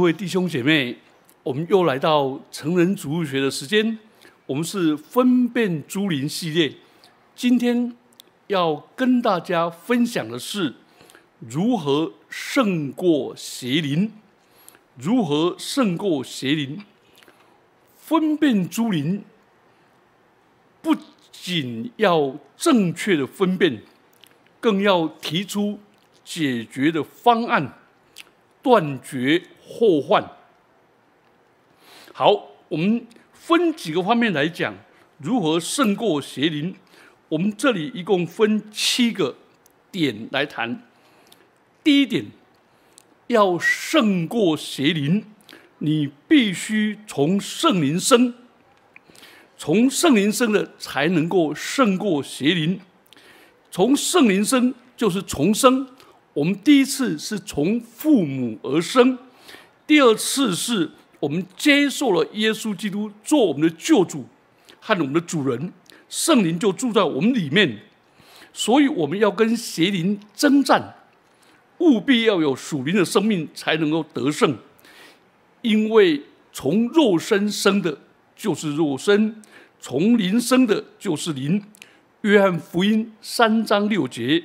各位弟兄姐妹，我们又来到成人主日学的时间。我们是分辨诸灵系列，今天要跟大家分享的是如何胜过邪灵。如何胜过邪灵？分辨诸灵，不仅要正确的分辨，更要提出解决的方案，断绝。祸患。好，我们分几个方面来讲，如何胜过邪灵。我们这里一共分七个点来谈。第一点，要胜过邪灵，你必须从圣灵生，从圣灵生的才能够胜过邪灵。从圣灵生就是重生，我们第一次是从父母而生。第二次是我们接受了耶稣基督做我们的救主和我们的主人，圣灵就住在我们里面，所以我们要跟邪灵征战，务必要有属灵的生命才能够得胜，因为从肉身生的就是肉身，从灵生的就是灵。约翰福音三章六节，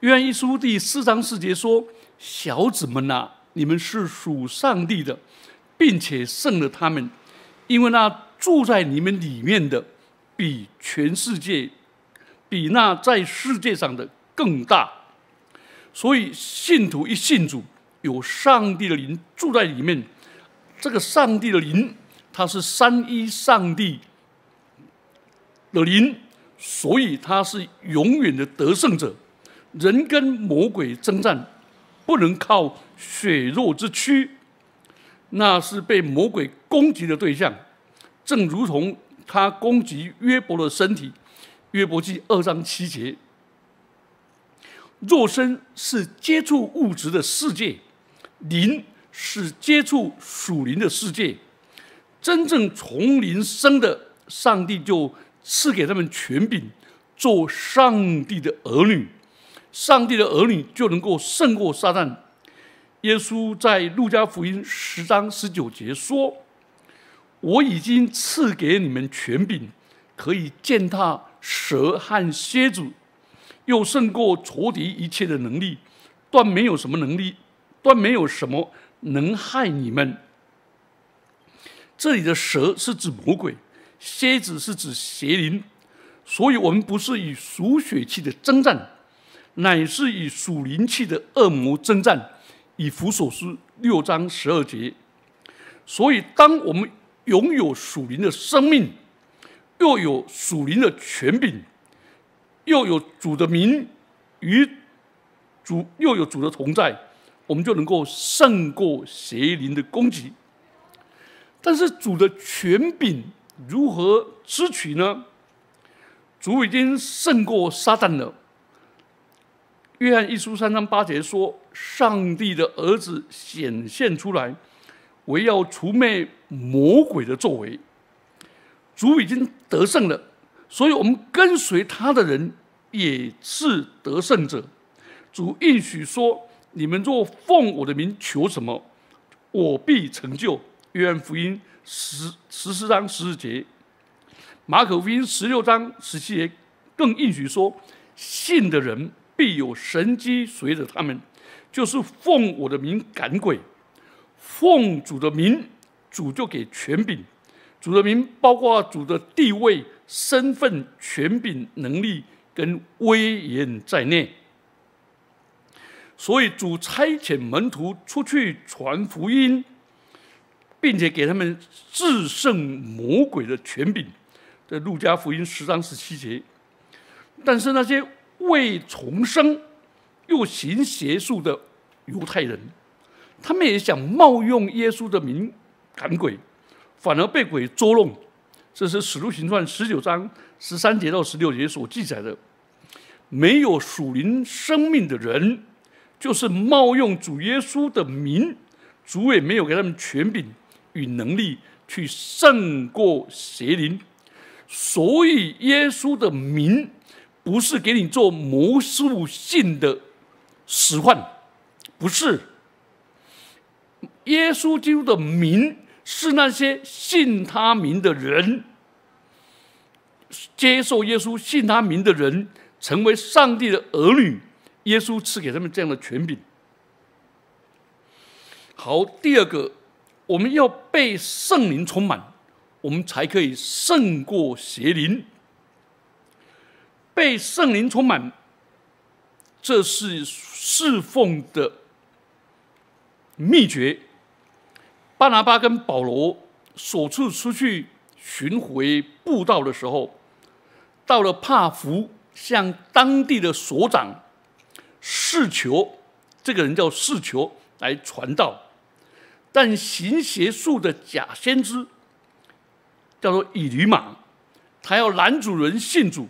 约翰一书第四章四节说：“小子们呐。”你们是属上帝的，并且胜了他们，因为那住在你们里面的，比全世界，比那在世界上的更大。所以信徒一信主，有上帝的灵住在里面，这个上帝的灵，他是三一上帝的灵，所以他是永远的得胜者。人跟魔鬼征战。不能靠血肉之躯，那是被魔鬼攻击的对象，正如同他攻击约伯的身体。约伯记二章七节，肉身是接触物质的世界，灵是接触属灵的世界。真正从灵生的上帝，就赐给他们权柄，做上帝的儿女。上帝的儿女就能够胜过撒旦。耶稣在路加福音十章十九节说：“我已经赐给你们权柄，可以践踏蛇和蝎子，又胜过仇敌一切的能力，断没有什么能力，断没有什么能害你们。”这里的蛇是指魔鬼，蝎子是指邪灵，所以我们不是以属血气的征战。乃是以属灵气的恶魔征战，以弗所书六章十二节。所以，当我们拥有属灵的生命，又有属灵的权柄，又有主的名与主，又有主的同在，我们就能够胜过邪灵的攻击。但是，主的权柄如何支取呢？主已经胜过撒旦了。约翰一书三章八节说：“上帝的儿子显现出来，为要除灭魔鬼的作为。主已经得胜了，所以我们跟随他的人也是得胜者。主应许说：‘你们若奉我的名求什么，我必成就。’约翰福音十十四章十四节，马可福音十六章十七节更应许说：‘信的人。’必有神机随着他们，就是奉我的名赶鬼，奉主的名，主就给权柄。主的名包括主的地位、身份、权柄、能力跟威严在内。所以主差遣门徒出去传福音，并且给他们制胜魔鬼的权柄，在路加福音十章十七节。但是那些。未重生又行邪术的犹太人，他们也想冒用耶稣的名赶鬼，反而被鬼捉弄。这是《使徒行传》十九章十三节到十六节所记载的。没有属灵生命的人，就是冒用主耶稣的名，主也没有给他们权柄与能力去胜过邪灵，所以耶稣的名。不是给你做魔术性的使唤，不是，耶稣基督的名是那些信他名的人，接受耶稣信他名的人成为上帝的儿女。耶稣赐给他们这样的权柄。好，第二个，我们要被圣灵充满，我们才可以胜过邪灵。被圣灵充满，这是侍奉的秘诀。巴拿巴跟保罗首次出去巡回布道的时候，到了帕福，向当地的所长试求，这个人叫试求来传道，但行邪术的假先知叫做以吕马，他要拦阻人信主。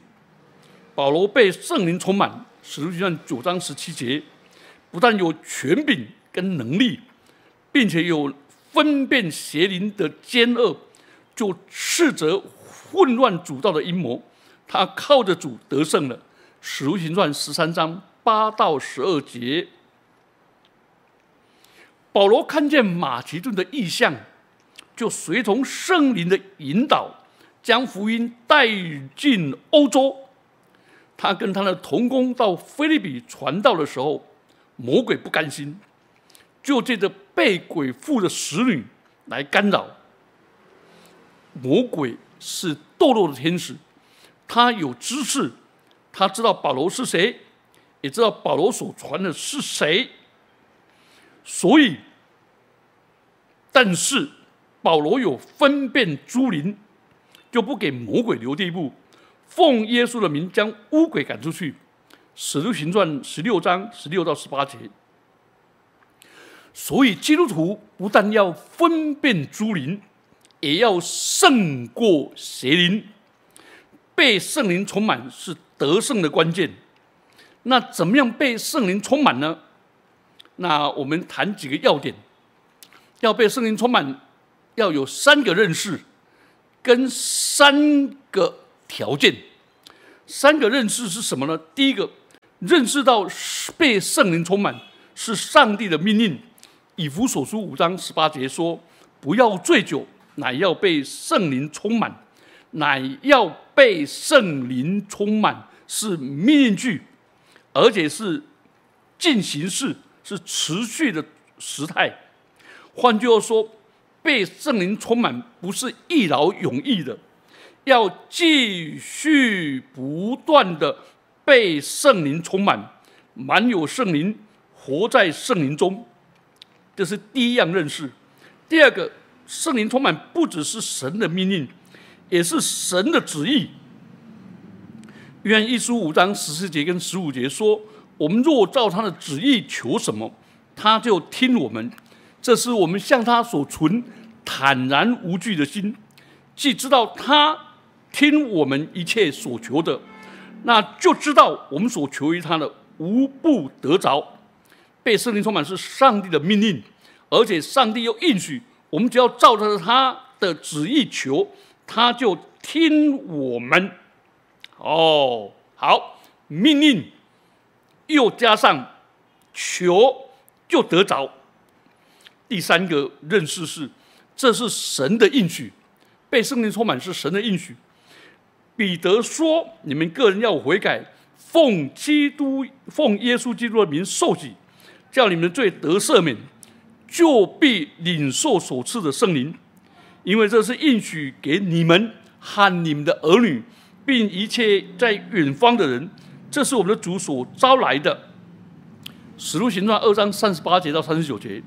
保罗被圣灵充满，使徒行传九章十七节，不但有权柄跟能力，并且有。分辨邪灵的奸恶，就斥责混乱主道的阴谋。他靠着主得胜了。使徒行传十三章八到十二节，保罗看见马其顿的异象，就随从圣灵的引导，将福音带进欧洲。他跟他的同工到菲利比传道的时候，魔鬼不甘心。就借着被鬼附的使女来干扰。魔鬼是堕落的天使，他有知识，他知道保罗是谁，也知道保罗所传的是谁。所以，但是保罗有分辨诸灵，就不给魔鬼留地步，奉耶稣的名将污鬼赶出去。使徒行传十六章十六到十八节。所以，基督徒不但要分辨诸灵，也要胜过邪灵。被圣灵充满是得胜的关键。那怎么样被圣灵充满呢？那我们谈几个要点。要被圣灵充满，要有三个认识，跟三个条件。三个认识是什么呢？第一个，认识到被圣灵充满是上帝的命令。以弗所书五章十八节说：“不要醉酒，乃要被圣灵充满，乃要被圣灵充满，是命令句，而且是进行式，是持续的时态。换句话说，被圣灵充满不是一劳永逸的，要继续不断的被圣灵充满，满有圣灵，活在圣灵中。”这是第一样认识。第二个，圣灵充满不只是神的命令，也是神的旨意。约翰一书五章十四节跟十五节说：“我们若照他的旨意求什么，他就听我们。这是我们向他所存坦然无惧的心，既知道他听我们一切所求的，那就知道我们所求于他的无不得着。”被圣灵充满是上帝的命令，而且上帝又应许，我们只要照着他的旨意求，他就听我们。哦，好，命令又加上求，就得着。第三个认识是，这是神的应许，被圣灵充满是神的应许。彼得说：“你们个人要悔改，奉基督、奉耶稣基督的名受洗。”叫你们最得赦免，就必领受所赐的圣灵，因为这是应许给你们和你们的儿女，并一切在远方的人。这是我们的主所招来的。使徒行传二章三十八节到三十九节。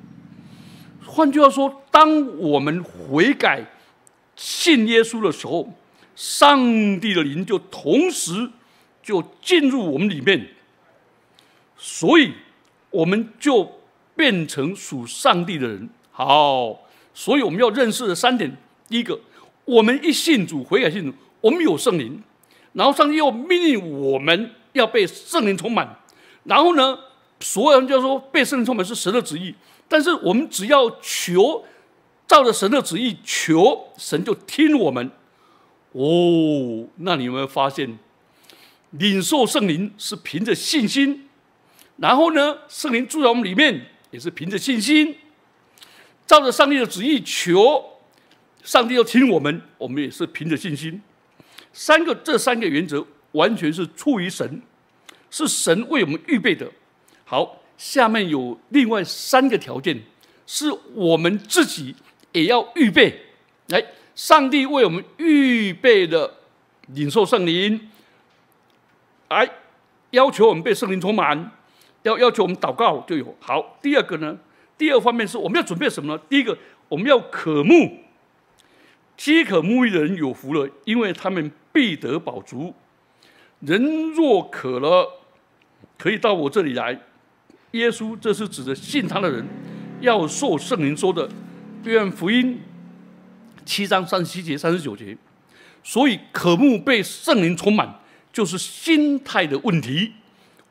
换句话说，当我们悔改、信耶稣的时候，上帝的灵就同时就进入我们里面，所以。我们就变成属上帝的人。好，所以我们要认识的三点：第一个，我们一信主悔改信主，我们有圣灵；然后上帝又命令我们要被圣灵充满；然后呢，所有人就说被圣灵充满是神的旨意。但是我们只要求，照着神的旨意求，神就听我们。哦，那你有没有发现，领受圣灵是凭着信心？然后呢，圣灵住在我们里面，也是凭着信心。照着上帝的旨意求，上帝要听我们，我们也是凭着信心。三个这三个原则完全是出于神，是神为我们预备的。好，下面有另外三个条件，是我们自己也要预备。来，上帝为我们预备的领受圣灵，来要求我们被圣灵充满，要要求我们祷告就有。好，第二个呢？第二方面是我们要准备什么呢？第一个，我们要渴慕，饥渴沐浴的人有福了，因为他们必得饱足。人若渴了，可以到我这里来。耶稣这是指的信他的人要受圣灵说的。约翰福音七章三十七节、三十九节。所以渴慕被圣灵充满，就是心态的问题。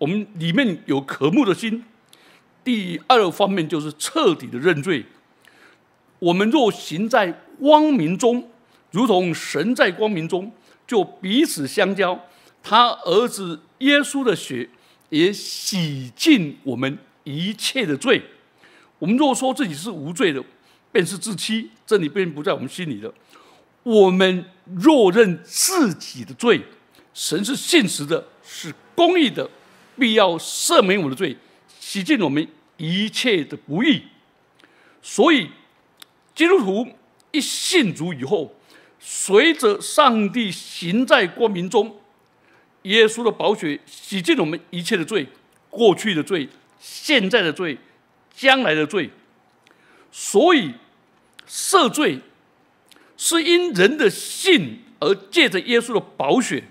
我们里面有渴慕的心。第二方面就是彻底的认罪。我们若行在光明中，如同神在光明中，就彼此相交。他儿子耶稣的血也洗净我们一切的罪。我们若说自己是无罪的，便是自欺，真理便不在我们心里的。我们若认自己的罪，神是信实的，是公义的，必要赦免我的罪，洗净我们一切的不义。所以，基督徒一信主以后，随着上帝行在光明中，耶稣的宝血洗净我们一切的罪，过去的罪、现在的罪、将来的罪。所以，赦罪。是因人的信而借着耶稣的宝血，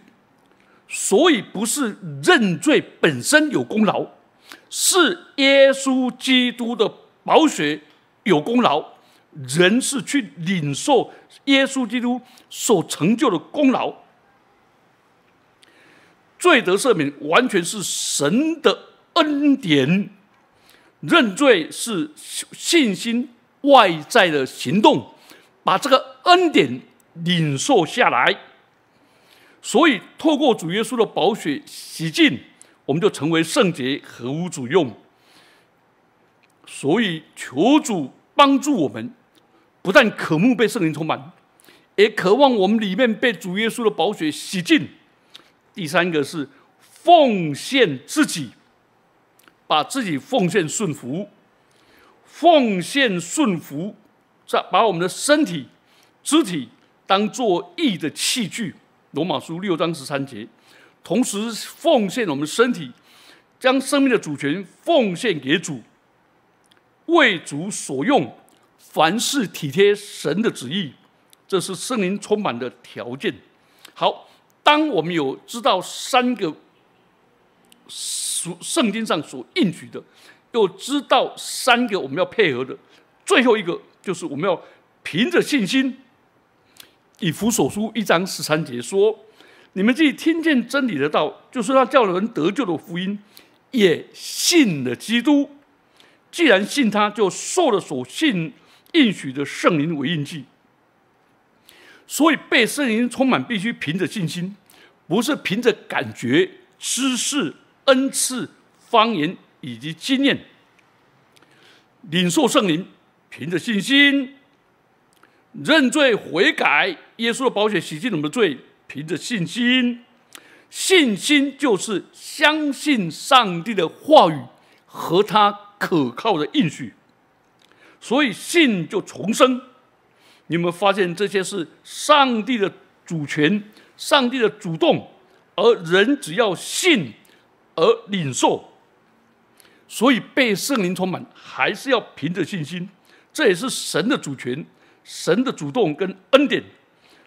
所以不是认罪本身有功劳，是耶稣基督的宝血有功劳。人是去领受耶稣基督所成就的功劳。罪得赦免完全是神的恩典，认罪是信心外在的行动。把这个恩典领受下来，所以透过主耶稣的宝血洗净，我们就成为圣洁，合无主用。所以求主帮助我们，不但渴慕被圣灵充满，也渴望我们里面被主耶稣的宝血洗净。第三个是奉献自己，把自己奉献顺服，奉献顺服。在把我们的身体、肢体当做义的器具，《罗马书》六章十三节。同时奉献我们身体，将生命的主权奉献给主，为主所用，凡事体贴神的旨意，这是圣灵充满的条件。好，当我们有知道三个属圣经上所应许的，又知道三个我们要配合的，最后一个。就是我们要凭着信心，以弗所书一章十三节说：“你们自己听见真理的道，就是那叫人得救的福音，也信了基督。既然信他，就受了所信应许的圣灵为印记。所以被圣灵充满，必须凭着信心，不是凭着感觉、知识、恩赐、方言以及经验领受圣灵。”凭着信心认罪悔改，耶稣的宝血洗净我们的罪。凭着信心，信心就是相信上帝的话语和他可靠的应许，所以信就重生。你们发现这些是上帝的主权，上帝的主动，而人只要信而领受，所以被圣灵充满，还是要凭着信心。这也是神的主权、神的主动跟恩典，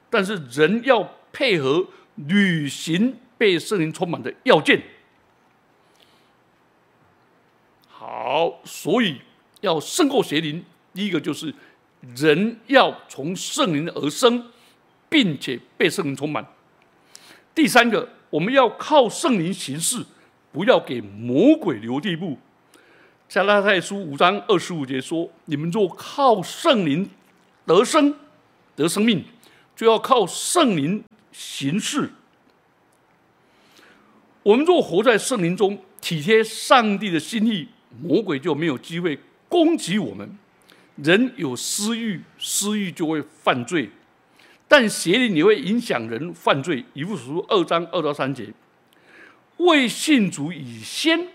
但是人要配合履行被圣灵充满的要件。好，所以要胜过邪灵，第一个就是人要从圣灵而生，并且被圣灵充满。第三个，我们要靠圣灵行事，不要给魔鬼留地步。加拉太书五章二十五节说：“你们若靠圣灵得生、得生命，就要靠圣灵行事。我们若活在圣灵中，体贴上帝的心意，魔鬼就没有机会攻击我们。人有私欲，私欲就会犯罪，但邪灵也会影响人犯罪。以弗所书二章二到三节，未信主以先，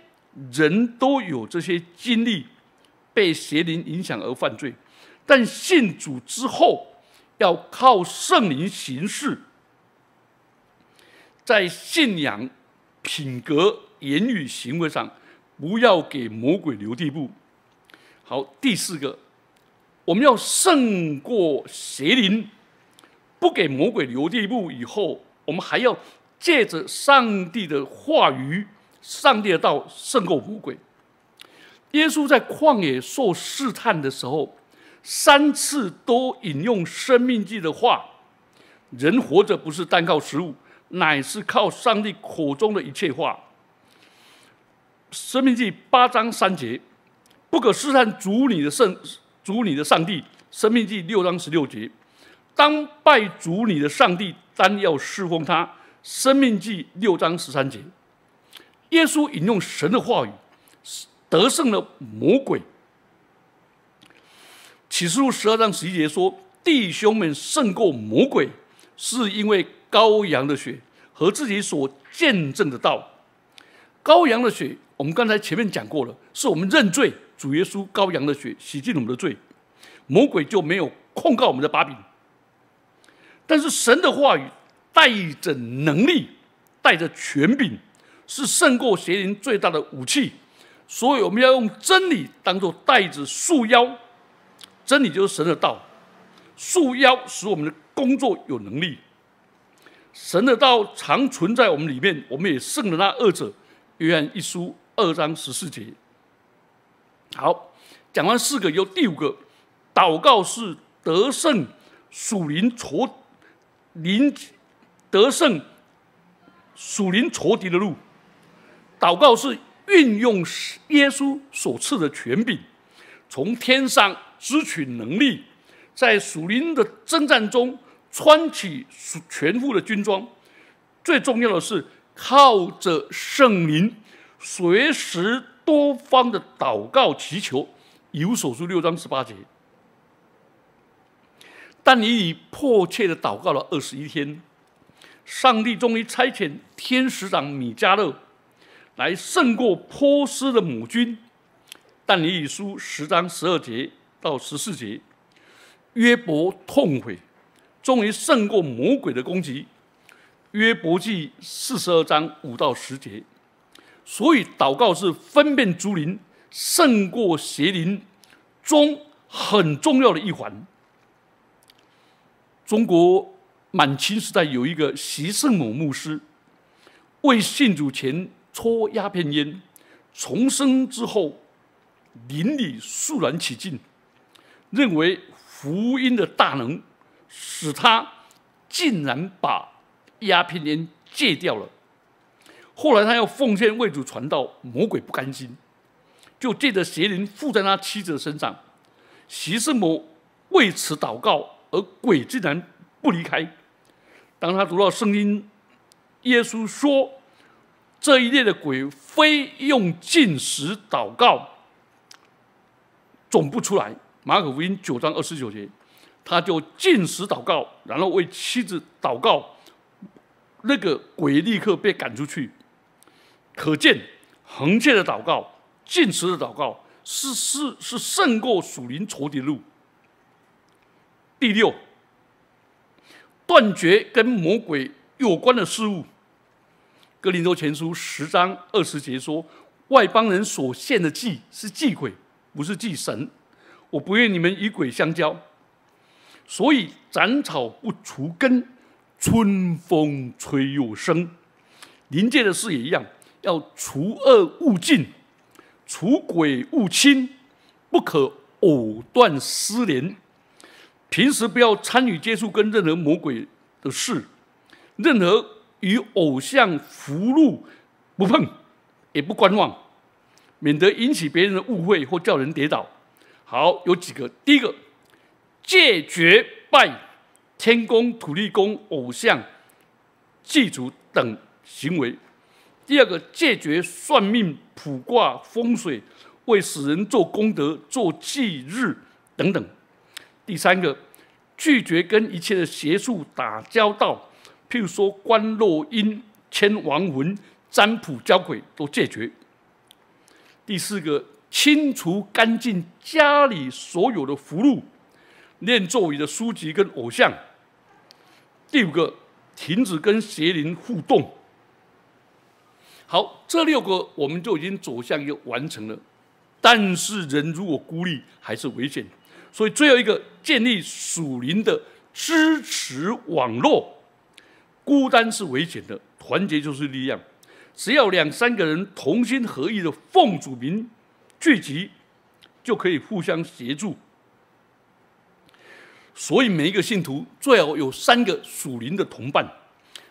人都有这些经历，被邪灵影响而犯罪；但信主之后，要靠圣灵行事，在信仰、品格、言语、行为上，不要给魔鬼留地步。好，第四个。我们要胜过邪灵，不给魔鬼留地步。以后，我们还要借着上帝的话语、上帝的道胜过魔鬼。耶稣在旷野受试探的时候，三次都引用《生命记》的话：“人活着不是单靠食物，乃是靠上帝口中的一切话。”《生命记》八章三节：“不可试探主你的圣。”主你的上帝，生命记六章十六节，当拜主你的上帝，单要侍奉他。生命记六章十三节，耶稣引用神的话语，得胜了魔鬼。启示录十二章十一节说，弟兄们胜过魔鬼，是因为羔羊的血和自己所见证的道。羔羊的血，我们刚才前面讲过了，是我们认罪。主耶稣羔羊的血洗净我们的罪，魔鬼就没有控告我们的把柄。但是神的话语带着能力，带着权柄，是胜过邪灵最大的武器。所以我们要用真理当做带子束腰，真理就是神的道，束腰使我们的工作有能力。神的道常存在我们里面，我们也胜了那二者。约翰一书二章十四节。好，讲完四个，有第五个，祷告是得胜属灵挫灵得胜属灵挫敌的路。祷告是运用耶稣所赐的权柄，从天上支取能力，在属灵的征战中穿起全副的军装。最重要的是靠着圣灵，随时。多方的祷告祈求，有所书六章十八节。但你以迫切的祷告了二十一天，上帝终于差遣天使长米迦勒来胜过波斯的母军。但你以书十章十二节到十四节，约伯痛悔，终于胜过魔鬼的攻击。约伯记四十二章五到十节。所以，祷告是分辨诸灵胜过邪灵中很重要的一环。中国满清时代有一个习圣母牧师，为信主前抽鸦片烟，重生之后邻里肃然起敬，认为福音的大能使他竟然把鸦片烟戒掉了。后来他要奉献为主传道，魔鬼不甘心，就借着邪灵附在他妻子身上。习圣母为此祷告，而鬼竟然不离开。当他读到圣经，耶稣说这一列的鬼非用进食祷告总不出来。马可福音九章二十九节，他就进食祷告，然后为妻子祷告，那个鬼立刻被赶出去。可见，横切的祷告、进食的祷告，是是是胜过属灵仇敌的路。第六，断绝跟魔鬼有关的事物。哥林多前书十章二十节说：“外邦人所献的祭是祭鬼，不是祭神。我不愿你们与鬼相交。所以斩草不除根，春风吹又生。临界的事也一样。”要除恶务尽，除鬼务亲，不可藕断丝连。平时不要参与接触跟任何魔鬼的事，任何与偶像符箓不碰，也不观望，免得引起别人的误会或叫人跌倒。好，有几个，第一个，戒绝拜天公、土地公、偶像、祭祖等行为。第二个，戒绝算命、卜卦、风水，为死人做功德、做忌日等等。第三个，拒绝跟一切的邪术打交道，譬如说观落阴、牵亡魂、占卜交鬼都戒绝。第四个，清除干净家里所有的符箓、念咒语的书籍跟偶像。第五个，停止跟邪灵互动。好，这六个我们就已经走向一个完成了。但是人如果孤立，还是危险。所以最后一个，建立属灵的支持网络。孤单是危险的，团结就是力量。只要两三个人同心合意的奉主名聚集，就可以互相协助。所以每一个信徒最好有三个属灵的同伴，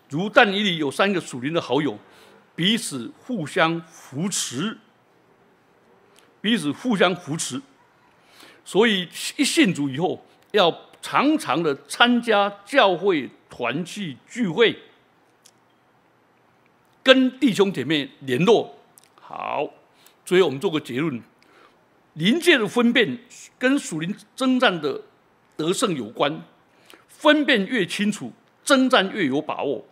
如但以里有三个属灵的好友，彼此互相扶持，彼此互相扶持。所以一信主以后，要常常的参加教会团契聚会。跟弟兄姐妹联络好，所以我们做个结论：灵界的分辨跟属灵征战的得胜有关。分辨越清楚，征战越有把握。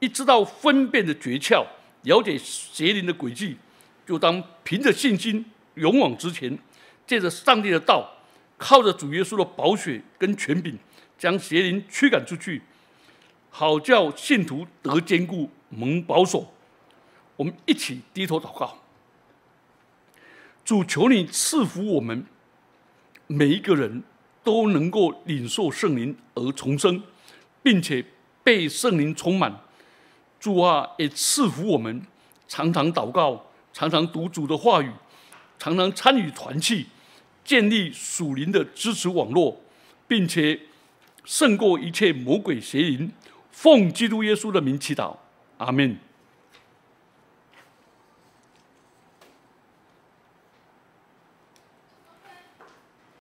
一知道分辨的诀窍，了解邪灵的轨迹，就当凭着信心勇往直前，借着上帝的道，靠着主耶稣的宝血跟权柄，将邪灵驱赶出去。好叫信徒得坚固，蒙保守。我们一起低头祷告。主求你赐福我们，每一个人都能够领受圣灵而重生，并且被圣灵充满。主啊，也赐福我们，常常祷告，常常读主的话语，常常参与团契，建立属灵的支持网络，并且胜过一切魔鬼邪灵。奉基督耶稣的名祈祷，阿门。